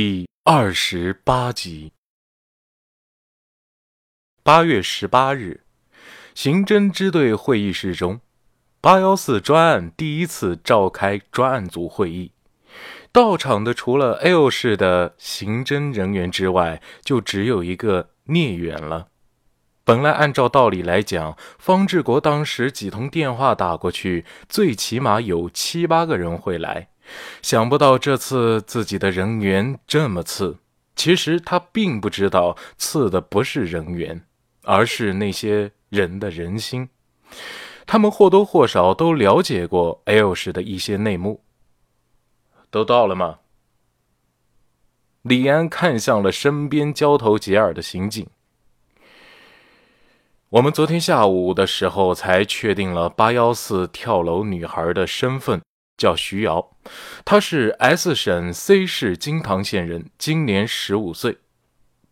第二十八集。八月十八日，刑侦支队会议室中，八幺四专案第一次召开专案组会议。到场的除了 L 市的刑侦人员之外，就只有一个聂远了。本来按照道理来讲，方志国当时几通电话打过去，最起码有七八个人会来。想不到这次自己的人缘这么次，其实他并不知道刺的不是人缘，而是那些人的人心。他们或多或少都了解过 L 市的一些内幕。都到了吗？李安看向了身边交头接耳的刑警。我们昨天下午的时候才确定了八幺四跳楼女孩的身份。叫徐瑶，她是 S 省 C 市金堂县人，今年十五岁。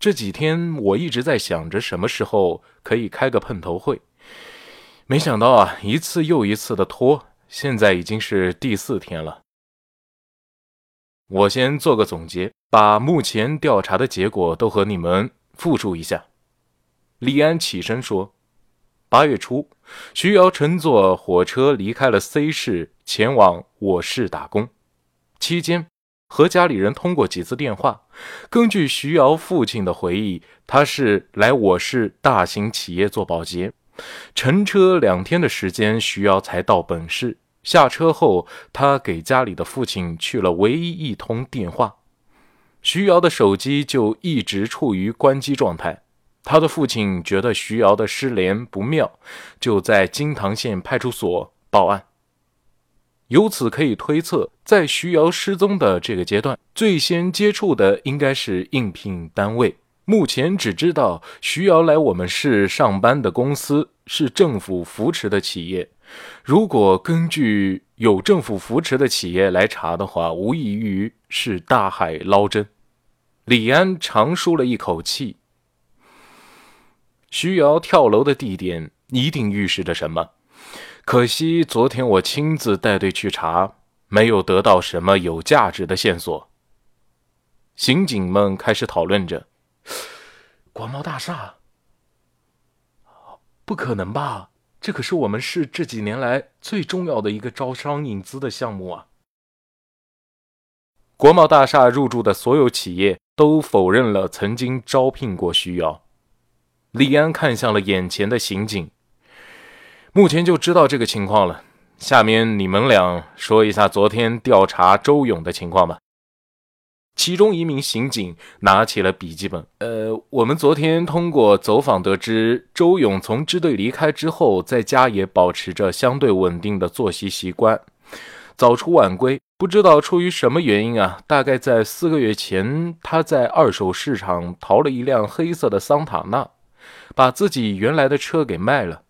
这几天我一直在想着什么时候可以开个碰头会，没想到啊，一次又一次的拖，现在已经是第四天了。我先做个总结，把目前调查的结果都和你们复述一下。李安起身说。八月初，徐瑶乘坐火车离开了 C 市，前往我市打工。期间，和家里人通过几次电话。根据徐瑶父亲的回忆，他是来我市大型企业做保洁，乘车两天的时间，徐瑶才到本市。下车后，他给家里的父亲去了唯一一通电话，徐瑶的手机就一直处于关机状态。他的父亲觉得徐瑶的失联不妙，就在金堂县派出所报案。由此可以推测，在徐瑶失踪的这个阶段，最先接触的应该是应聘单位。目前只知道徐瑶来我们市上班的公司是政府扶持的企业。如果根据有政府扶持的企业来查的话，无异于是大海捞针。李安长舒了一口气。徐瑶跳楼的地点一定预示着什么？可惜昨天我亲自带队去查，没有得到什么有价值的线索。刑警们开始讨论着：国贸大厦？不可能吧？这可是我们市这几年来最重要的一个招商引资的项目啊！国贸大厦入驻的所有企业都否认了曾经招聘过徐瑶。李安看向了眼前的刑警，目前就知道这个情况了。下面你们俩说一下昨天调查周勇的情况吧。其中一名刑警拿起了笔记本，呃，我们昨天通过走访得知，周勇从支队离开之后，在家也保持着相对稳定的作息习惯，早出晚归。不知道出于什么原因啊，大概在四个月前，他在二手市场淘了一辆黑色的桑塔纳。把自己原来的车给卖了，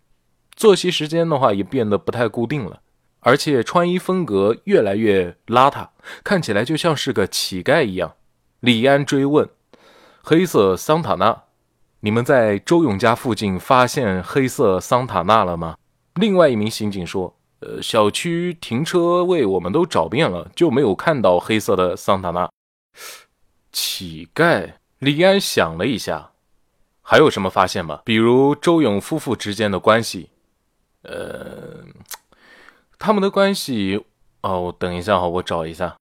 作息时间的话也变得不太固定了，而且穿衣风格越来越邋遢，看起来就像是个乞丐一样。李安追问：“黑色桑塔纳，你们在周勇家附近发现黑色桑塔纳了吗？”另外一名刑警说：“呃，小区停车位我们都找遍了，就没有看到黑色的桑塔纳。”乞丐，李安想了一下。还有什么发现吗？比如周勇夫妇之间的关系，呃，他们的关系哦，等一下哈，我找一下。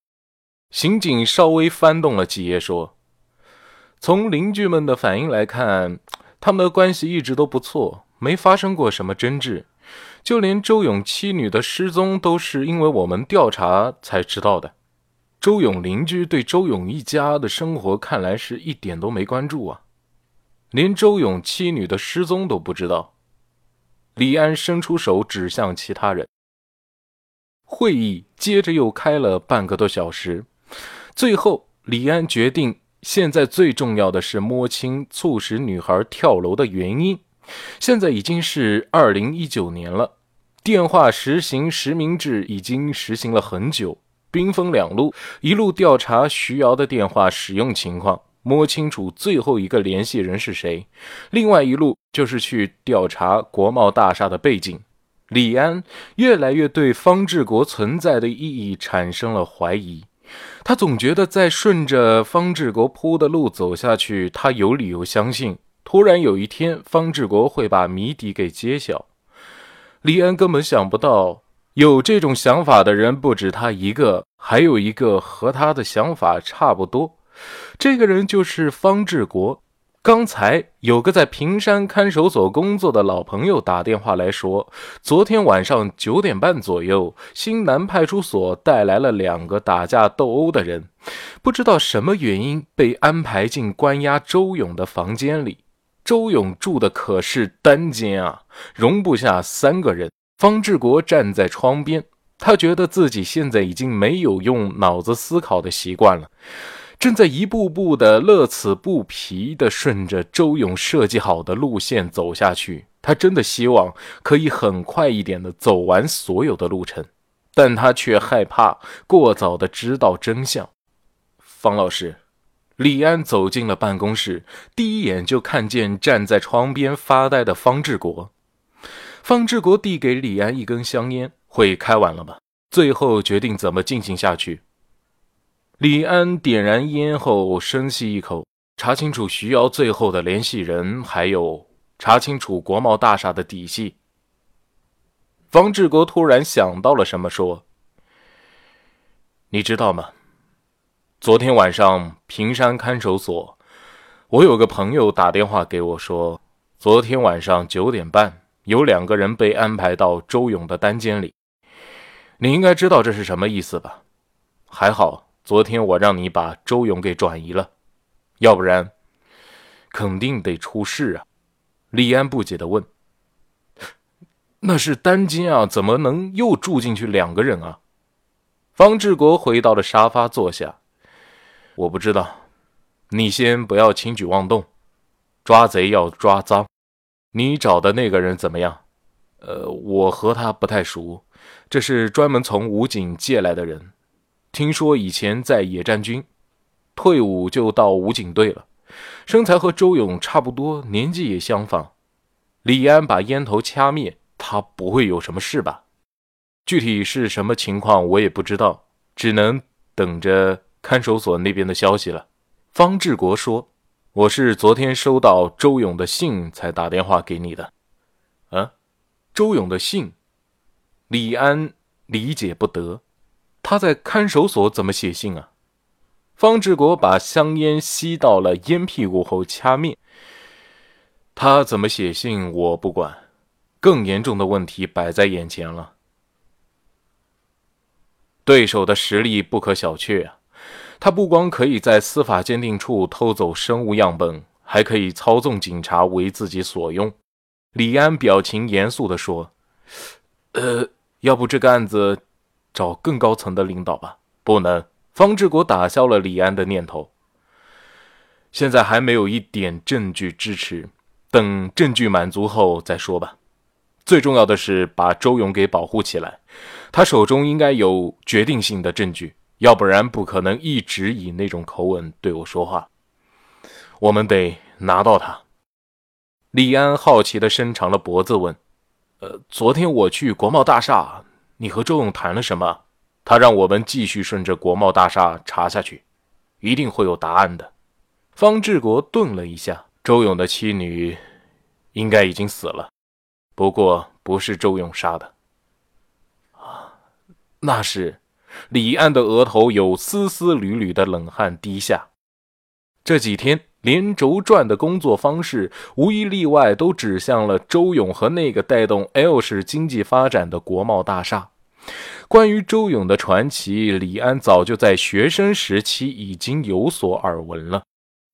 刑警稍微翻动了几页，说：“从邻居们的反应来看，他们的关系一直都不错，没发生过什么争执。就连周勇妻女的失踪，都是因为我们调查才知道的。周勇邻居对周勇一家的生活，看来是一点都没关注啊。”连周勇妻女的失踪都不知道，李安伸出手指向其他人。会议接着又开了半个多小时，最后李安决定，现在最重要的是摸清促使女孩跳楼的原因。现在已经是二零一九年了，电话实行实名制已经实行了很久，兵分两路，一路调查徐瑶的电话使用情况。摸清楚最后一个联系人是谁，另外一路就是去调查国贸大厦的背景。李安越来越对方志国存在的意义产生了怀疑。他总觉得在顺着方志国铺的路走下去，他有理由相信，突然有一天方志国会把谜底给揭晓。李安根本想不到，有这种想法的人不止他一个，还有一个和他的想法差不多。这个人就是方志国。刚才有个在平山看守所工作的老朋友打电话来说，昨天晚上九点半左右，新南派出所带来了两个打架斗殴的人，不知道什么原因被安排进关押周勇的房间里。周勇住的可是单间啊，容不下三个人。方志国站在窗边，他觉得自己现在已经没有用脑子思考的习惯了。正在一步步的乐此不疲地顺着周勇设计好的路线走下去，他真的希望可以很快一点的走完所有的路程，但他却害怕过早的知道真相。方老师，李安走进了办公室，第一眼就看见站在窗边发呆的方志国。方志国递给李安一根香烟，会开完了吗？最后决定怎么进行下去。李安点燃烟后，深吸一口，查清楚徐瑶最后的联系人，还有查清楚国贸大厦的底细。方志国突然想到了什么，说：“你知道吗？昨天晚上平山看守所，我有个朋友打电话给我说，昨天晚上九点半，有两个人被安排到周勇的单间里。你应该知道这是什么意思吧？还好。”昨天我让你把周勇给转移了，要不然肯定得出事啊！李安不解的问：“那是单间啊，怎么能又住进去两个人啊？”方志国回到了沙发坐下：“我不知道，你先不要轻举妄动，抓贼要抓赃。你找的那个人怎么样？呃，我和他不太熟，这是专门从武警借来的人。”听说以前在野战军，退伍就到武警队了，身材和周勇差不多，年纪也相仿。李安把烟头掐灭，他不会有什么事吧？具体是什么情况我也不知道，只能等着看守所那边的消息了。方志国说：“我是昨天收到周勇的信才打电话给你的。”啊，周勇的信，李安理解不得。他在看守所怎么写信啊？方志国把香烟吸到了烟屁股后掐灭。他怎么写信我不管，更严重的问题摆在眼前了。对手的实力不可小觑啊！他不光可以在司法鉴定处偷走生物样本，还可以操纵警察为自己所用。李安表情严肃地说：“呃，要不这个案子……”找更高层的领导吧，不能。方志国打消了李安的念头。现在还没有一点证据支持，等证据满足后再说吧。最重要的是把周勇给保护起来，他手中应该有决定性的证据，要不然不可能一直以那种口吻对我说话。我们得拿到他。李安好奇的伸长了脖子问：“呃，昨天我去国贸大厦。”你和周勇谈了什么？他让我们继续顺着国贸大厦查下去，一定会有答案的。方志国顿了一下，周勇的妻女应该已经死了，不过不是周勇杀的。啊，那是李安的额头有丝丝缕缕的冷汗滴下。这几天连轴转的工作方式，无一例外都指向了周勇和那个带动 L 市经济发展的国贸大厦。关于周勇的传奇，李安早就在学生时期已经有所耳闻了。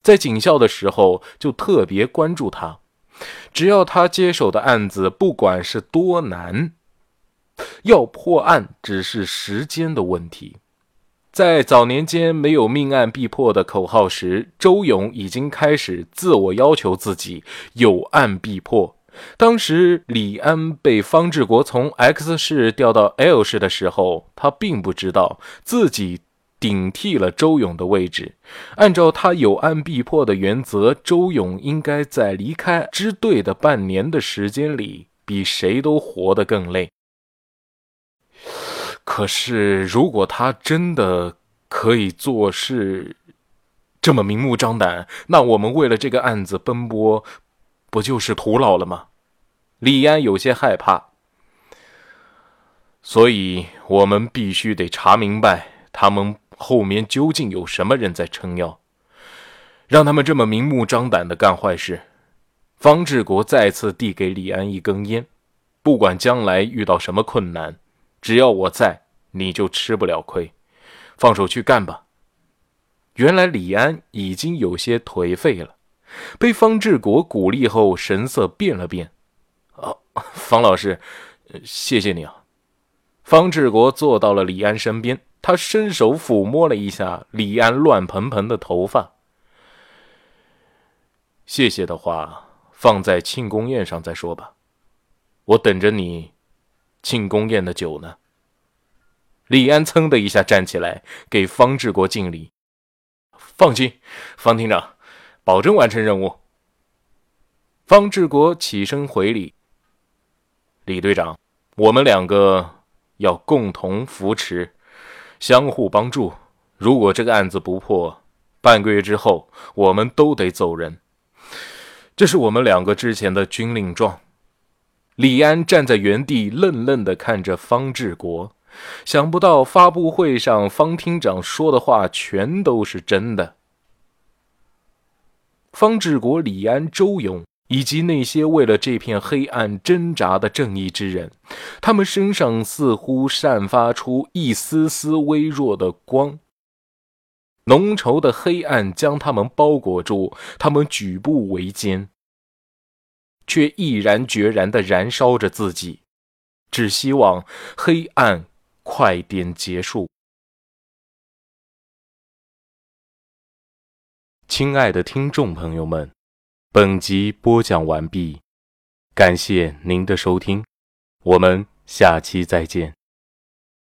在警校的时候就特别关注他，只要他接手的案子，不管是多难，要破案只是时间的问题。在早年间没有命案必破的口号时，周勇已经开始自我要求自己有案必破。当时李安被方志国从 X 市调到 L 市的时候，他并不知道自己顶替了周勇的位置。按照他有案必破的原则，周勇应该在离开支队的半年的时间里，比谁都活得更累。可是，如果他真的可以做事这么明目张胆，那我们为了这个案子奔波，不就是徒劳了吗？李安有些害怕，所以我们必须得查明白他们后面究竟有什么人在撑腰，让他们这么明目张胆的干坏事。方志国再次递给李安一根烟，不管将来遇到什么困难，只要我在，你就吃不了亏。放手去干吧。原来李安已经有些颓废了，被方志国鼓励后，神色变了变。方老师，谢谢你啊。方志国坐到了李安身边，他伸手抚摸了一下李安乱蓬蓬的头发。谢谢的话。放在庆功宴上再说吧，我等着你庆功宴的酒呢。李安噌的一下站起来，给方志国敬礼。放心，方厅长，保证完成任务。方志国起身回礼。李队长，我们两个要共同扶持，相互帮助。如果这个案子不破，半个月之后我们都得走人。这是我们两个之前的军令状。李安站在原地，愣愣地看着方志国。想不到发布会上方厅长说的话全都是真的。方志国、李安、周勇以及那些为了这片黑暗挣扎的正义之人，他们身上似乎散发出一丝丝微弱的光。浓稠的黑暗将他们包裹住，他们举步维艰，却毅然决然地燃烧着自己，只希望黑暗快点结束。亲爱的听众朋友们，本集播讲完毕，感谢您的收听，我们下期再见。